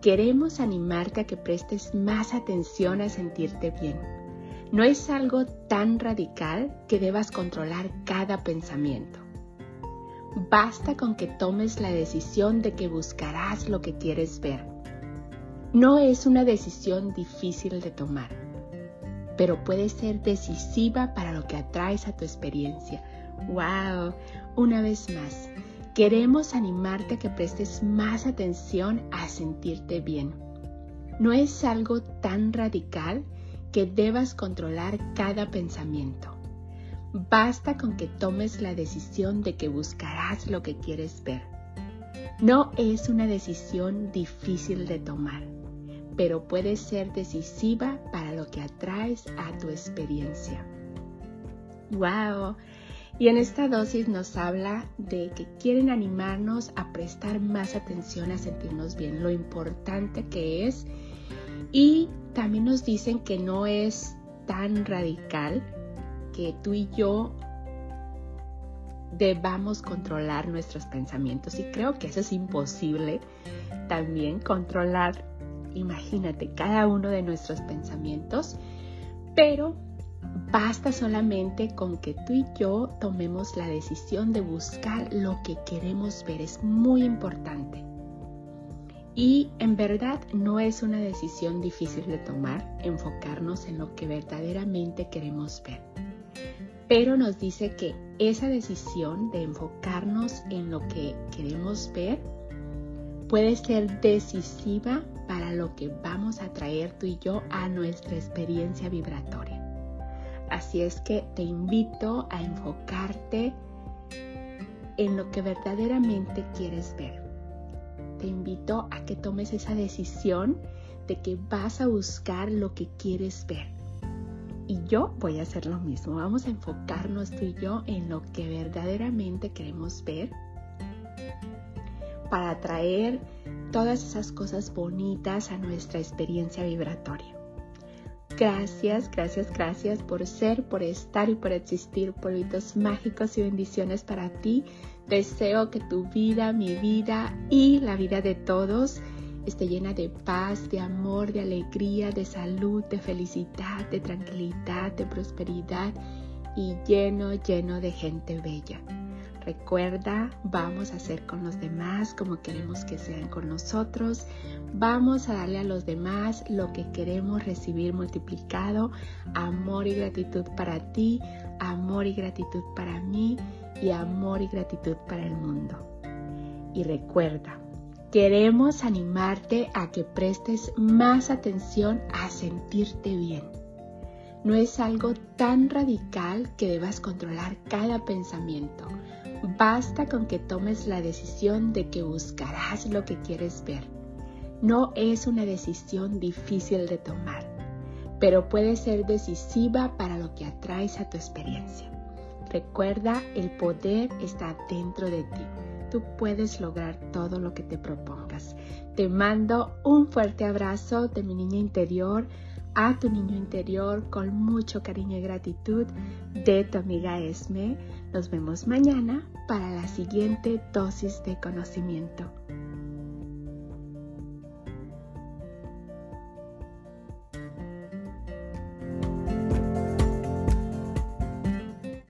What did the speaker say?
queremos animarte a que prestes más atención a sentirte bien no es algo tan radical que debas controlar cada pensamiento. Basta con que tomes la decisión de que buscarás lo que quieres ver. No es una decisión difícil de tomar, pero puede ser decisiva para lo que atraes a tu experiencia. ¡Wow! Una vez más, queremos animarte a que prestes más atención a sentirte bien. No es algo tan radical que debas controlar cada pensamiento. Basta con que tomes la decisión de que buscarás lo que quieres ver. No es una decisión difícil de tomar, pero puede ser decisiva para lo que atraes a tu experiencia. ¡Wow! Y en esta dosis nos habla de que quieren animarnos a prestar más atención a sentirnos bien, lo importante que es y también nos dicen que no es tan radical que tú y yo debamos controlar nuestros pensamientos. Y creo que eso es imposible también controlar, imagínate, cada uno de nuestros pensamientos. Pero basta solamente con que tú y yo tomemos la decisión de buscar lo que queremos ver. Es muy importante. Y en verdad no es una decisión difícil de tomar, enfocarnos en lo que verdaderamente queremos ver. Pero nos dice que esa decisión de enfocarnos en lo que queremos ver puede ser decisiva para lo que vamos a traer tú y yo a nuestra experiencia vibratoria. Así es que te invito a enfocarte en lo que verdaderamente quieres ver te invito a que tomes esa decisión de que vas a buscar lo que quieres ver. Y yo voy a hacer lo mismo. Vamos a enfocarnos tú y yo en lo que verdaderamente queremos ver para atraer todas esas cosas bonitas a nuestra experiencia vibratoria. Gracias, gracias, gracias por ser, por estar y por existir. Polvitos mágicos y bendiciones para ti. Deseo que tu vida, mi vida y la vida de todos esté llena de paz, de amor, de alegría, de salud, de felicidad, de tranquilidad, de prosperidad y lleno, lleno de gente bella. Recuerda, vamos a hacer con los demás como queremos que sean con nosotros. Vamos a darle a los demás lo que queremos recibir multiplicado. Amor y gratitud para ti, amor y gratitud para mí y amor y gratitud para el mundo. Y recuerda, queremos animarte a que prestes más atención a sentirte bien. No es algo tan radical que debas controlar cada pensamiento. Basta con que tomes la decisión de que buscarás lo que quieres ver. No es una decisión difícil de tomar, pero puede ser decisiva para lo que atraes a tu experiencia. Recuerda, el poder está dentro de ti. Tú puedes lograr todo lo que te propongas. Te mando un fuerte abrazo de mi niña interior a tu niño interior con mucho cariño y gratitud de tu amiga Esme. Nos vemos mañana para la siguiente dosis de conocimiento.